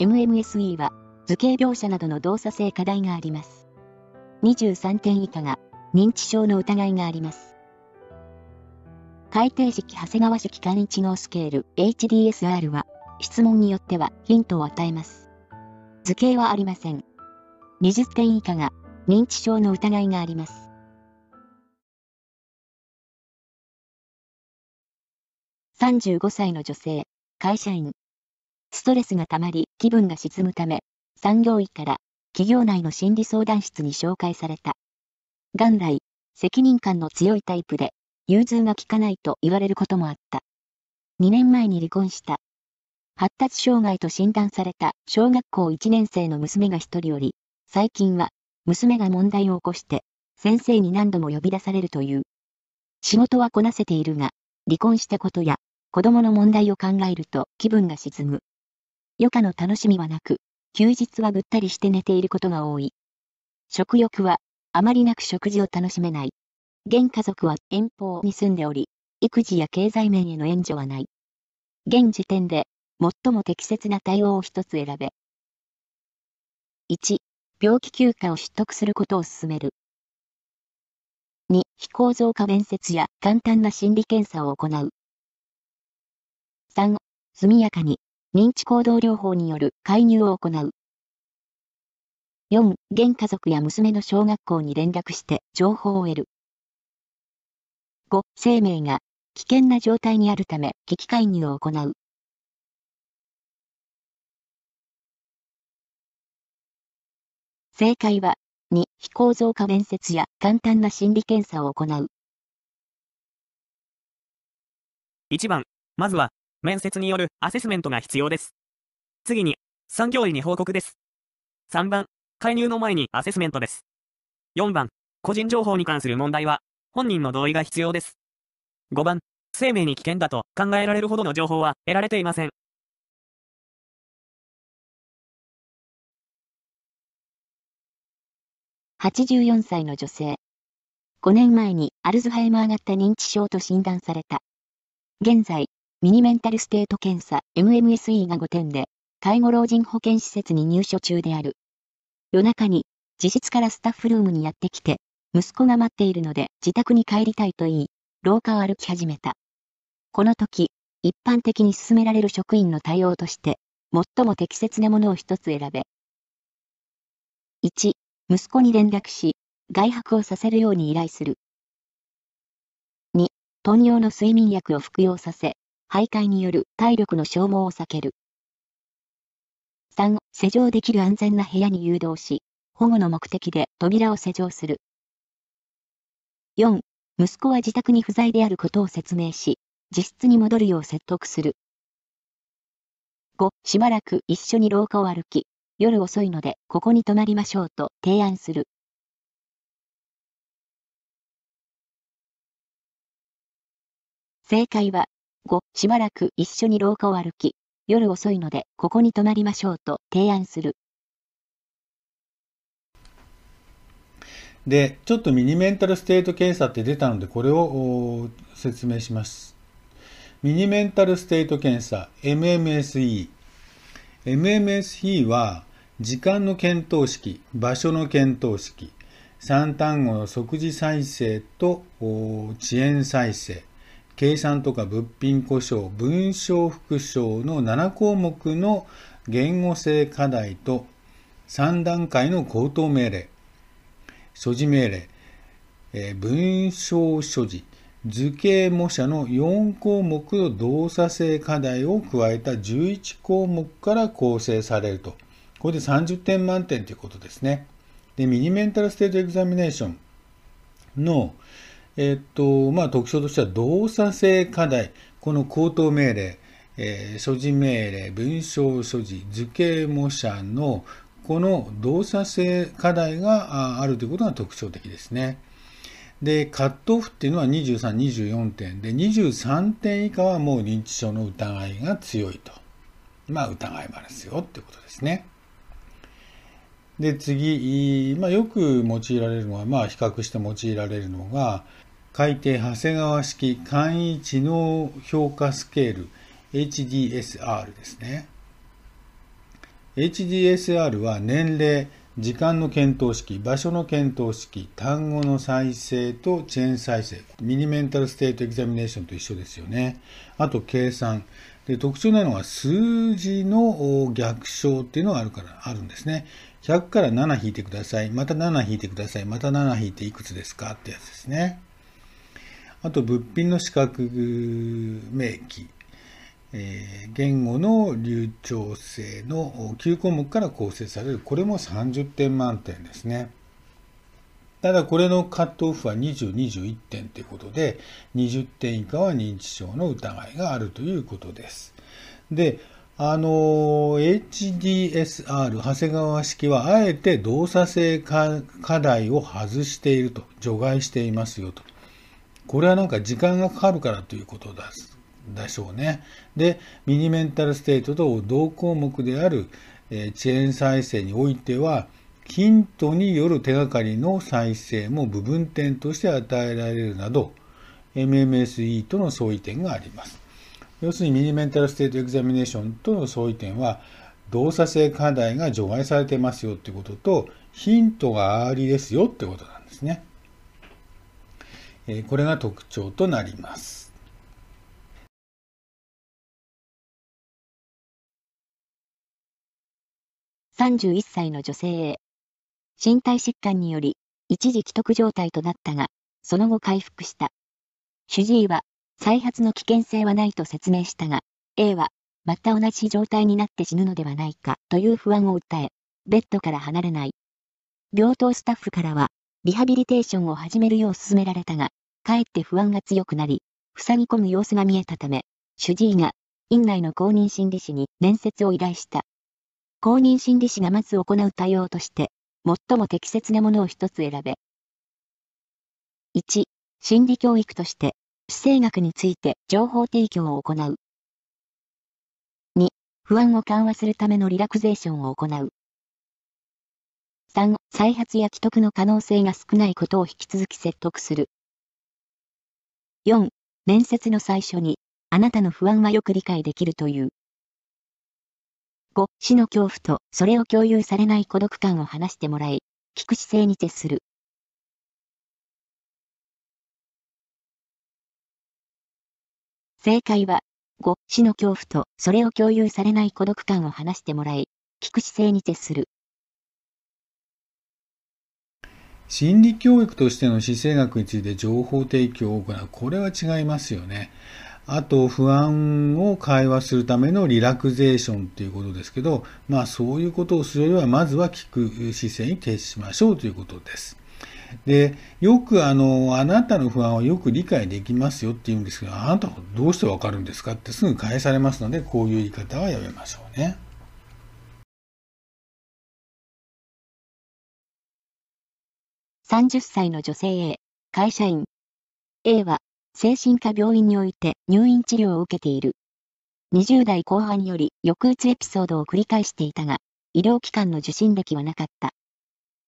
MMSE は図形描写などの動作性課題があります。23点以下が認知症の疑いがあります。改定式長谷川式簡一号スケール HDSR は質問によってはヒントを与えます。図形はありません。20点以下が認知症の疑いがあります。35歳の女性、会社員。ストレスが溜まり気分が沈むため、産業医から企業内の心理相談室に紹介された。元来、責任感の強いタイプで、融通が利かないと言われることもあった。2年前に離婚した。発達障害と診断された小学校1年生の娘が一人おり、最近は、娘が問題を起こして、先生に何度も呼び出されるという。仕事はこなせているが、離婚したことや、子供の問題を考えると気分が沈む。余暇の楽しみはなく、休日はぐったりして寝ていることが多い。食欲はあまりなく食事を楽しめない。現家族は遠方に住んでおり、育児や経済面への援助はない。現時点で最も適切な対応を一つ選べ。1、病気休暇を取得することを勧める。2、非構造化面接や簡単な心理検査を行う。3、速やかに認知行動療法による介入を行う。4、現家族や娘の小学校に連絡して情報を得る。5、生命が危険な状態にあるため危機介入を行う。正解は、2、非構造化面接や簡単な心理検査を行う。1番、まずは、面接によるアセスメントが必要です。次に、産業医に報告です。3番、介入の前にアセスメントです。4番、個人情報に関する問題は、本人の同意が必要です。5番、生命に危険だと考えられるほどの情報は得られていません。84歳の女性。5年前にアルツハイマー型認知症と診断された。現在、ミニメンタルステート検査 MMSE が5点で、介護老人保健施設に入所中である。夜中に、自室からスタッフルームにやってきて、息子が待っているので自宅に帰りたいと言い、廊下を歩き始めた。この時、一般的に進められる職員の対応として、最も適切なものを一つ選べ。1、息子に連絡し、外泊をさせるように依頼する。2、豚尿の睡眠薬を服用させ、徘徊による体力の消耗を避ける。3、施錠できる安全な部屋に誘導し、保護の目的で扉を施錠する。4、息子は自宅に不在であることを説明し、自室に戻るよう説得する。5、しばらく一緒に廊下を歩き、夜遅いのでここに泊まりましょうと提案する。正解は、5、しばらく一緒に廊下を歩き、夜遅いのでここに泊まりましょうと提案する。で、ちょっとミニメンタルステート検査って出たので、これを説明します。ミニメンタルステート検査、MMSE。MMSE は、時間の検討式、場所の検討式、3単語の即時再生と遅延再生、計算とか物品故障、文章復唱の7項目の言語性課題と3段階の口頭命令、所持命令、えー、文章所持、図形模写の4項目の動作性課題を加えた11項目から構成されると。これで30点満点ということですね。で、ミニメンタルステートエグザミネーションのえっと、まあ、特徴としては動作性課題、この口頭命令、えー、所持命令、文章所持、図形模写のこの動作性課題があるということが特徴的ですね。で、カットオフっていうのは23、24点で、23点以下はもう認知症の疑いが強いと。まあ、疑いますよってことですね。で、次、まあ、よく用いられるのは、まあ、比較して用いられるのが、改定長谷川式簡易知能評価スケール HDSR ですね。HDSR は年齢、時間の検討式、場所の検討式、単語の再生とチェーン再生、ミニメンタルステートエグザミネーションと一緒ですよね。あと計算。で特徴なのは数字の逆称っていうのがあるから、あるんですね。100から7引いてください。また7引いてください。また7引いていくつですかってやつですね。あと、物品の資格名記。えー、言語の流暢性の9項目から構成される。これも30点満点ですね。ただこれのカットオフは20、21点ということで、20点以下は認知症の疑いがあるということです。で、あの、HDSR、長谷川式はあえて動作性課題を外していると、除外していますよと。これはなんか時間がかかるからということだでしょうね。で、ミニメンタルステートと同項目である、えー、チェーン再生においては、ヒントによる手がかりの再生も部分点として与えられるなど、MMSE との相違点があります。要するにミニメンタルステートエグザミネーションとの相違点は、動作性課題が除外されてますよってことと、ヒントがありですよってことなんですね。これが特徴となります。31歳の女性 A。身体疾患により、一時既得状態となったが、その後回復した。主治医は、再発の危険性はないと説明したが、A は、また同じ状態になって死ぬのではないかという不安を訴え、ベッドから離れない。病棟スタッフからは、リハビリテーションを始めるよう勧められたが、かえって不安が強くなり、塞ぎ込む様子が見えたため、主治医が、院内の公認心理師に面接を依頼した。公認心理師がまず行う対応として、最も適切なものを一つ選べ。1、心理教育として、地政学について情報提供を行う。2、不安を緩和するためのリラクゼーションを行う。3、再発や既得の可能性が少ないことを引き続き説得する。4、面接の最初に、あなたの不安はよく理解できるという。5、死の恐怖と、それを共有されない孤独感を話してもらい、聞く姿勢に徹する。正解は、5、死の恐怖と、それを共有されない孤独感を話してもらい、聞く姿勢に徹する。心理教育としての姿勢学について情報提供を行う。これは違いますよね。あと、不安を会話するためのリラクゼーションっていうことですけど、まあそういうことをするよりは、まずは聞く姿勢に徹しましょうということです。で、よくあの、あなたの不安をよく理解できますよって言うんですけど、あなたはどうしてわかるんですかってすぐ返されますので、こういう言い方はやめましょうね。30歳の女性 A、会社員。A は精神科病院において入院治療を受けている。20代後半より抑うつエピソードを繰り返していたが、医療機関の受診歴はなかった。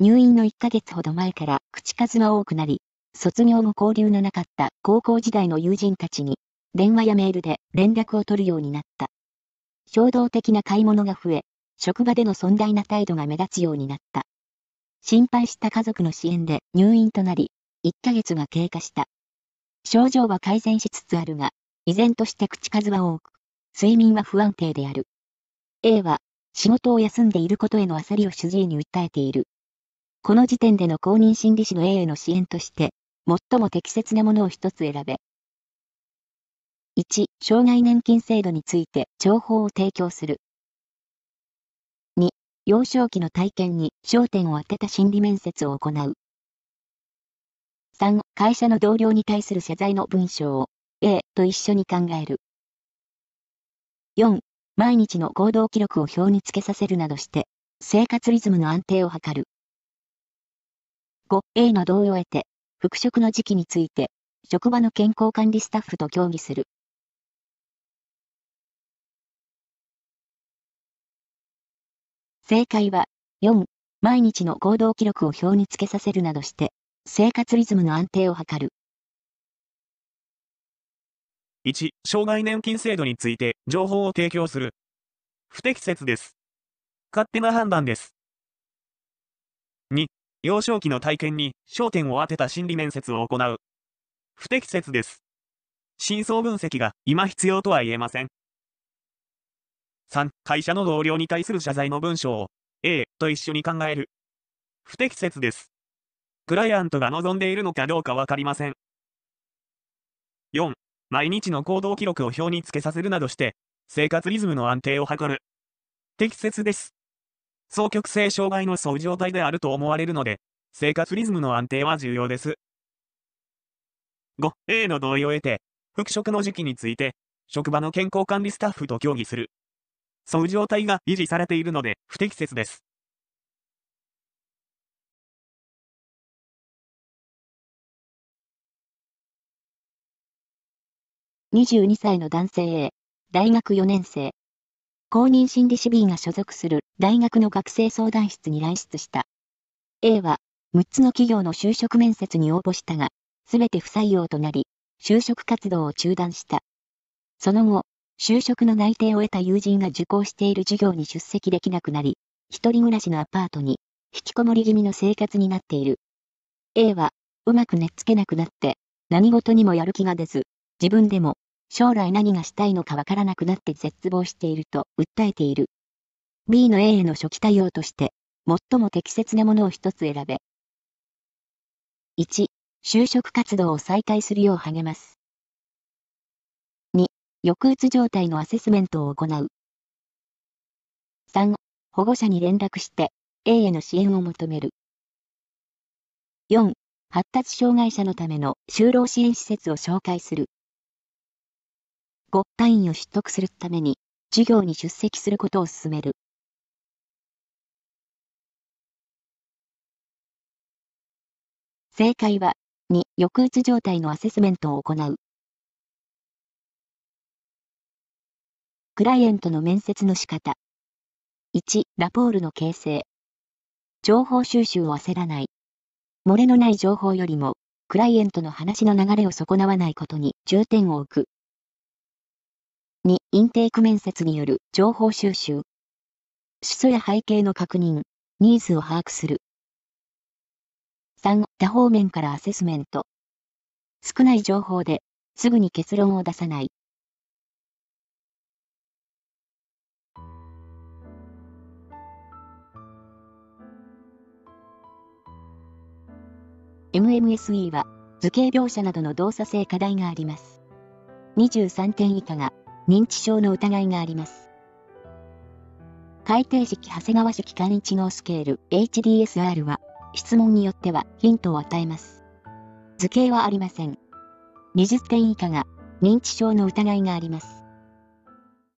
入院の1ヶ月ほど前から口数は多くなり、卒業後交流のなかった高校時代の友人たちに、電話やメールで連絡を取るようになった。衝動的な買い物が増え、職場での尊大な態度が目立つようになった。心配した家族の支援で入院となり、1ヶ月が経過した。症状は改善しつつあるが、依然として口数は多く、睡眠は不安定である。A は、仕事を休んでいることへの焦りを主治医に訴えている。この時点での公認心理師の A への支援として、最も適切なものを一つ選べ。1、障害年金制度について情報を提供する。幼少期の体験に焦点を当てた心理面接を行う。3、会社の同僚に対する謝罪の文章を A と一緒に考える。4、毎日の行動記録を表に付けさせるなどして、生活リズムの安定を図る。5、A の同意を得て、復職の時期について、職場の健康管理スタッフと協議する。正解は、4、毎日の行動記録を表に付けさせるなどして、生活リズムの安定を図る。1、障害年金制度について情報を提供する。不適切です。勝手な判断です。2、幼少期の体験に焦点を当てた心理面接を行う。不適切です。真相分析が今必要とは言えません。3、会社の同僚に対する謝罪の文章を A と一緒に考える。不適切です。クライアントが望んでいるのかどうかわかりません。4、毎日の行動記録を表に付けさせるなどして、生活リズムの安定を図る。適切です。双極性障害のそう状態であると思われるので、生活リズムの安定は重要です。5、A の同意を得て、復職の時期について、職場の健康管理スタッフと協議する。そう状態が維持されているので不適切です。22歳の男性 A、大学4年生。公認心理士 B が所属する大学の学生相談室に来室した。A は、6つの企業の就職面接に応募したが、すべて不採用となり、就職活動を中断した。その後、就職の内定を得た友人が受講している授業に出席できなくなり、一人暮らしのアパートに、引きこもり気味の生活になっている。A は、うまく寝つけなくなって、何事にもやる気が出ず、自分でも、将来何がしたいのかわからなくなって絶望していると訴えている。B の A への初期対応として、最も適切なものを一つ選べ。1、就職活動を再開するよう励ます。抑うつ状態のアセスメントを行う。3、保護者に連絡して A への支援を求める。4、発達障害者のための就労支援施設を紹介する。5、単位を取得するために授業に出席することを勧める。正解は、2、抑うつ状態のアセスメントを行う。クライアントの面接の仕方。1、ラポールの形成。情報収集を焦らない。漏れのない情報よりも、クライアントの話の流れを損なわないことに重点を置く。2、インテーク面接による情報収集。思想や背景の確認、ニーズを把握する。3、多方面からアセスメント。少ない情報ですぐに結論を出さない。MMSE は図形描写などの動作性課題があります。23点以下が認知症の疑いがあります。改定式長谷川式簡易知能スケール HDSR は質問によってはヒントを与えます。図形はありません。20点以下が認知症の疑いがあります。